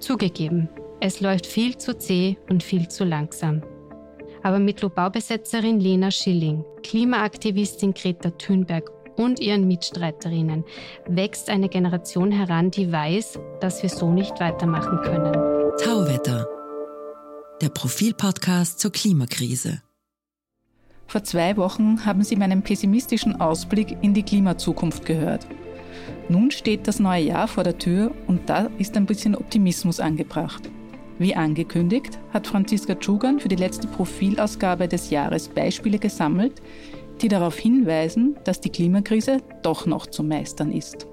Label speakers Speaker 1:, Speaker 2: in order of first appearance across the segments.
Speaker 1: Zugegeben, es läuft viel zu zäh und viel zu langsam. Aber mit Lobaubesetzerin Lena Schilling, Klimaaktivistin Greta Thunberg und ihren Mitstreiterinnen wächst eine Generation heran, die weiß, dass wir so nicht weitermachen können.
Speaker 2: Tauwetter, der Profilpodcast zur Klimakrise.
Speaker 3: Vor zwei Wochen haben Sie meinen pessimistischen Ausblick in die Klimazukunft gehört. Nun steht das neue Jahr vor der Tür und da ist ein bisschen Optimismus angebracht. Wie angekündigt, hat Franziska Tschugan für die letzte Profilausgabe des Jahres Beispiele gesammelt, die darauf hinweisen, dass die Klimakrise doch noch zu meistern ist.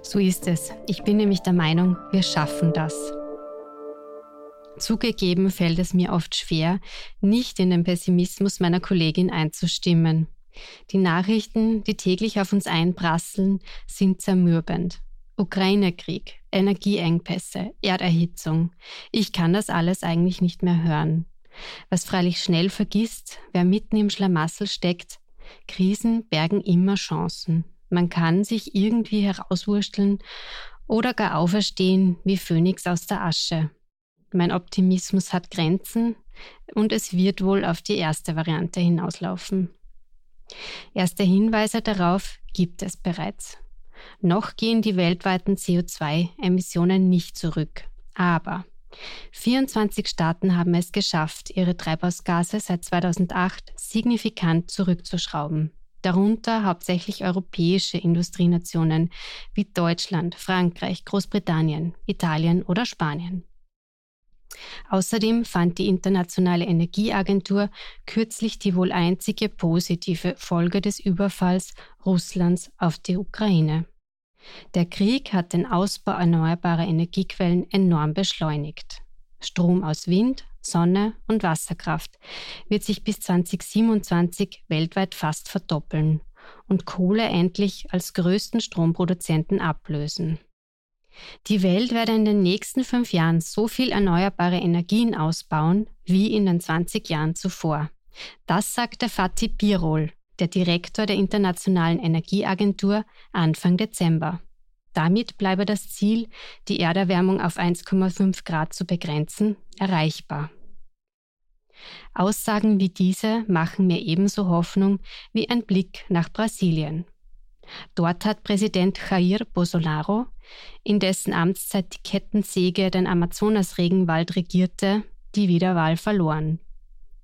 Speaker 1: So ist es. Ich bin nämlich der Meinung, wir schaffen das. Zugegeben fällt es mir oft schwer, nicht in den Pessimismus meiner Kollegin einzustimmen. Die Nachrichten, die täglich auf uns einprasseln, sind zermürbend. Ukraine-Krieg, Energieengpässe, Erderhitzung. Ich kann das alles eigentlich nicht mehr hören. Was freilich schnell vergisst, wer mitten im Schlamassel steckt, Krisen bergen immer Chancen. Man kann sich irgendwie herauswursteln oder gar auferstehen wie Phönix aus der Asche. Mein Optimismus hat Grenzen und es wird wohl auf die erste Variante hinauslaufen. Erste Hinweise darauf gibt es bereits. Noch gehen die weltweiten CO2-Emissionen nicht zurück. Aber 24 Staaten haben es geschafft, ihre Treibhausgase seit 2008 signifikant zurückzuschrauben. Darunter hauptsächlich europäische Industrienationen wie Deutschland, Frankreich, Großbritannien, Italien oder Spanien. Außerdem fand die Internationale Energieagentur kürzlich die wohl einzige positive Folge des Überfalls Russlands auf die Ukraine. Der Krieg hat den Ausbau erneuerbarer Energiequellen enorm beschleunigt. Strom aus Wind, Sonne und Wasserkraft wird sich bis 2027 weltweit fast verdoppeln und Kohle endlich als größten Stromproduzenten ablösen. Die Welt werde in den nächsten fünf Jahren so viel erneuerbare Energien ausbauen wie in den 20 Jahren zuvor. Das sagte Fatih Birol, der Direktor der Internationalen Energieagentur, Anfang Dezember. Damit bleibe das Ziel, die Erderwärmung auf 1,5 Grad zu begrenzen, erreichbar. Aussagen wie diese machen mir ebenso Hoffnung wie ein Blick nach Brasilien. Dort hat Präsident Jair Bolsonaro, in dessen Amtszeit die Kettensäge den Amazonas-Regenwald regierte, die Wiederwahl verloren.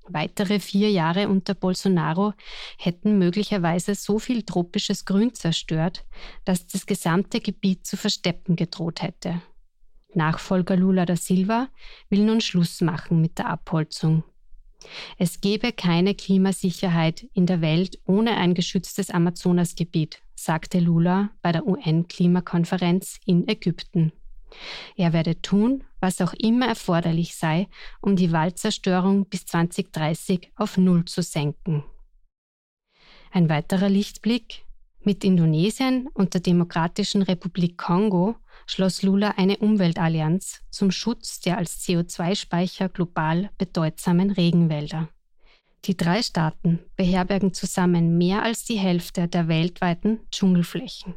Speaker 1: Weitere vier Jahre unter Bolsonaro hätten möglicherweise so viel tropisches Grün zerstört, dass das gesamte Gebiet zu versteppen gedroht hätte. Nachfolger Lula da Silva will nun Schluss machen mit der Abholzung. Es gebe keine Klimasicherheit in der Welt ohne ein geschütztes Amazonasgebiet, sagte Lula bei der UN-Klimakonferenz in Ägypten. Er werde tun, was auch immer erforderlich sei, um die Waldzerstörung bis 2030 auf Null zu senken. Ein weiterer Lichtblick. Mit Indonesien und der Demokratischen Republik Kongo schloss Lula eine Umweltallianz zum Schutz der als CO2-Speicher global bedeutsamen Regenwälder. Die drei Staaten beherbergen zusammen mehr als die Hälfte der weltweiten Dschungelflächen.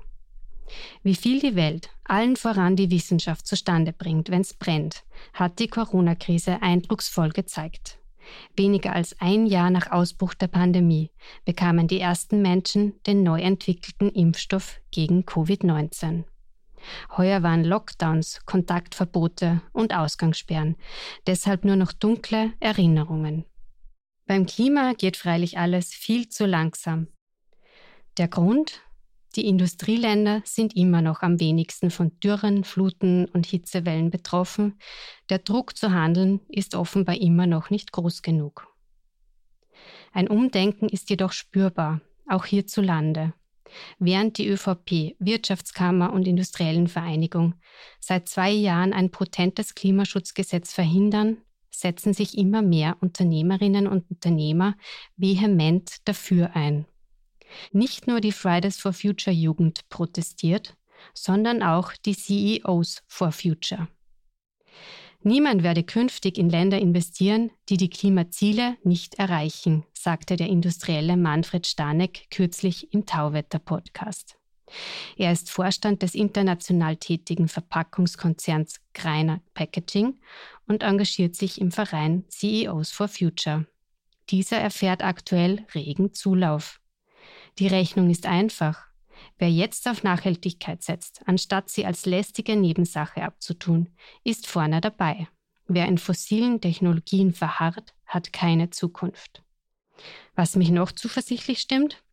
Speaker 1: Wie viel die Welt, allen voran die Wissenschaft, zustande bringt, wenn es brennt, hat die Corona-Krise eindrucksvoll gezeigt. Weniger als ein Jahr nach Ausbruch der Pandemie bekamen die ersten Menschen den neu entwickelten Impfstoff gegen Covid-19. Heuer waren Lockdowns, Kontaktverbote und Ausgangssperren, deshalb nur noch dunkle Erinnerungen. Beim Klima geht freilich alles viel zu langsam. Der Grund? Die Industrieländer sind immer noch am wenigsten von Dürren, Fluten und Hitzewellen betroffen. Der Druck zu handeln ist offenbar immer noch nicht groß genug. Ein Umdenken ist jedoch spürbar, auch hierzulande. Während die ÖVP, Wirtschaftskammer und Industriellen Vereinigung seit zwei Jahren ein potentes Klimaschutzgesetz verhindern, setzen sich immer mehr Unternehmerinnen und Unternehmer vehement dafür ein. Nicht nur die Fridays for Future Jugend protestiert, sondern auch die CEOs for Future. Niemand werde künftig in Länder investieren, die die Klimaziele nicht erreichen, sagte der Industrielle Manfred Stanek kürzlich im Tauwetter-Podcast. Er ist Vorstand des international tätigen Verpackungskonzerns Greiner Packaging und engagiert sich im Verein CEOs for Future. Dieser erfährt aktuell regen Zulauf. Die Rechnung ist einfach. Wer jetzt auf Nachhaltigkeit setzt, anstatt sie als lästige Nebensache abzutun, ist vorne dabei. Wer in fossilen Technologien verharrt, hat keine Zukunft. Was mich noch zuversichtlich stimmt?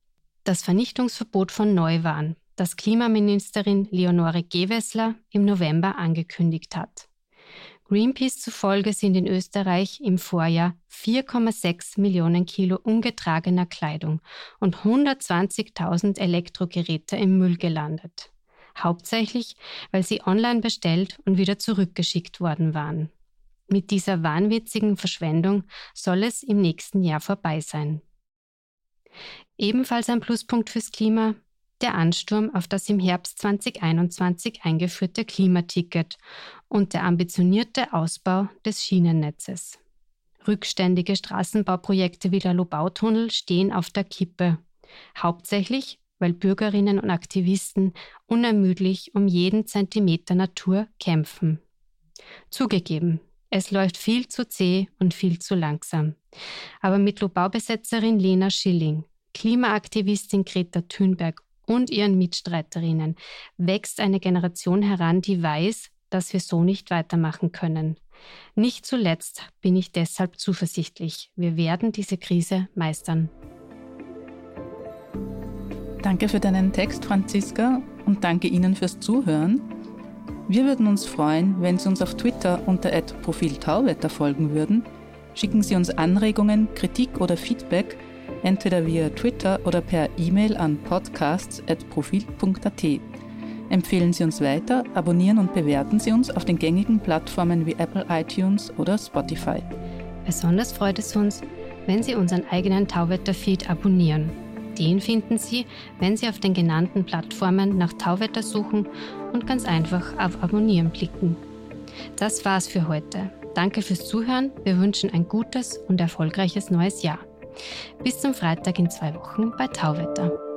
Speaker 1: Das Vernichtungsverbot von Neuwaren, das Klimaministerin Leonore Gewessler im November angekündigt hat. Greenpeace zufolge sind in Österreich im Vorjahr 4,6 Millionen Kilo ungetragener Kleidung und 120.000 Elektrogeräte im Müll gelandet. Hauptsächlich, weil sie online bestellt und wieder zurückgeschickt worden waren. Mit dieser wahnwitzigen Verschwendung soll es im nächsten Jahr vorbei sein. Ebenfalls ein Pluspunkt fürs Klima der Ansturm auf das im Herbst 2021 eingeführte Klimaticket und der ambitionierte Ausbau des Schienennetzes. Rückständige Straßenbauprojekte wie der Lobautunnel stehen auf der Kippe. Hauptsächlich, weil Bürgerinnen und Aktivisten unermüdlich um jeden Zentimeter Natur kämpfen. Zugegeben, es läuft viel zu zäh und viel zu langsam. Aber mit Lobaubesetzerin Lena Schilling, Klimaaktivistin Greta Thunberg und ihren Mitstreiterinnen wächst eine Generation heran, die weiß, dass wir so nicht weitermachen können. Nicht zuletzt bin ich deshalb zuversichtlich. Wir werden diese Krise meistern.
Speaker 3: Danke für deinen Text, Franziska, und danke Ihnen fürs Zuhören. Wir würden uns freuen, wenn Sie uns auf Twitter unter Profil Tauwetter folgen würden. Schicken Sie uns Anregungen, Kritik oder Feedback – entweder via Twitter oder per E-Mail an podcasts.profil.at. Empfehlen Sie uns weiter, abonnieren und bewerten Sie uns auf den gängigen Plattformen wie Apple iTunes oder Spotify.
Speaker 1: Besonders freut es uns, wenn Sie unseren eigenen Tauwetter-Feed abonnieren. Den finden Sie, wenn Sie auf den genannten Plattformen nach Tauwetter suchen und ganz einfach auf Abonnieren klicken. Das war's für heute. Danke fürs Zuhören. Wir wünschen ein gutes und erfolgreiches neues Jahr. Bis zum Freitag in zwei Wochen bei Tauwetter.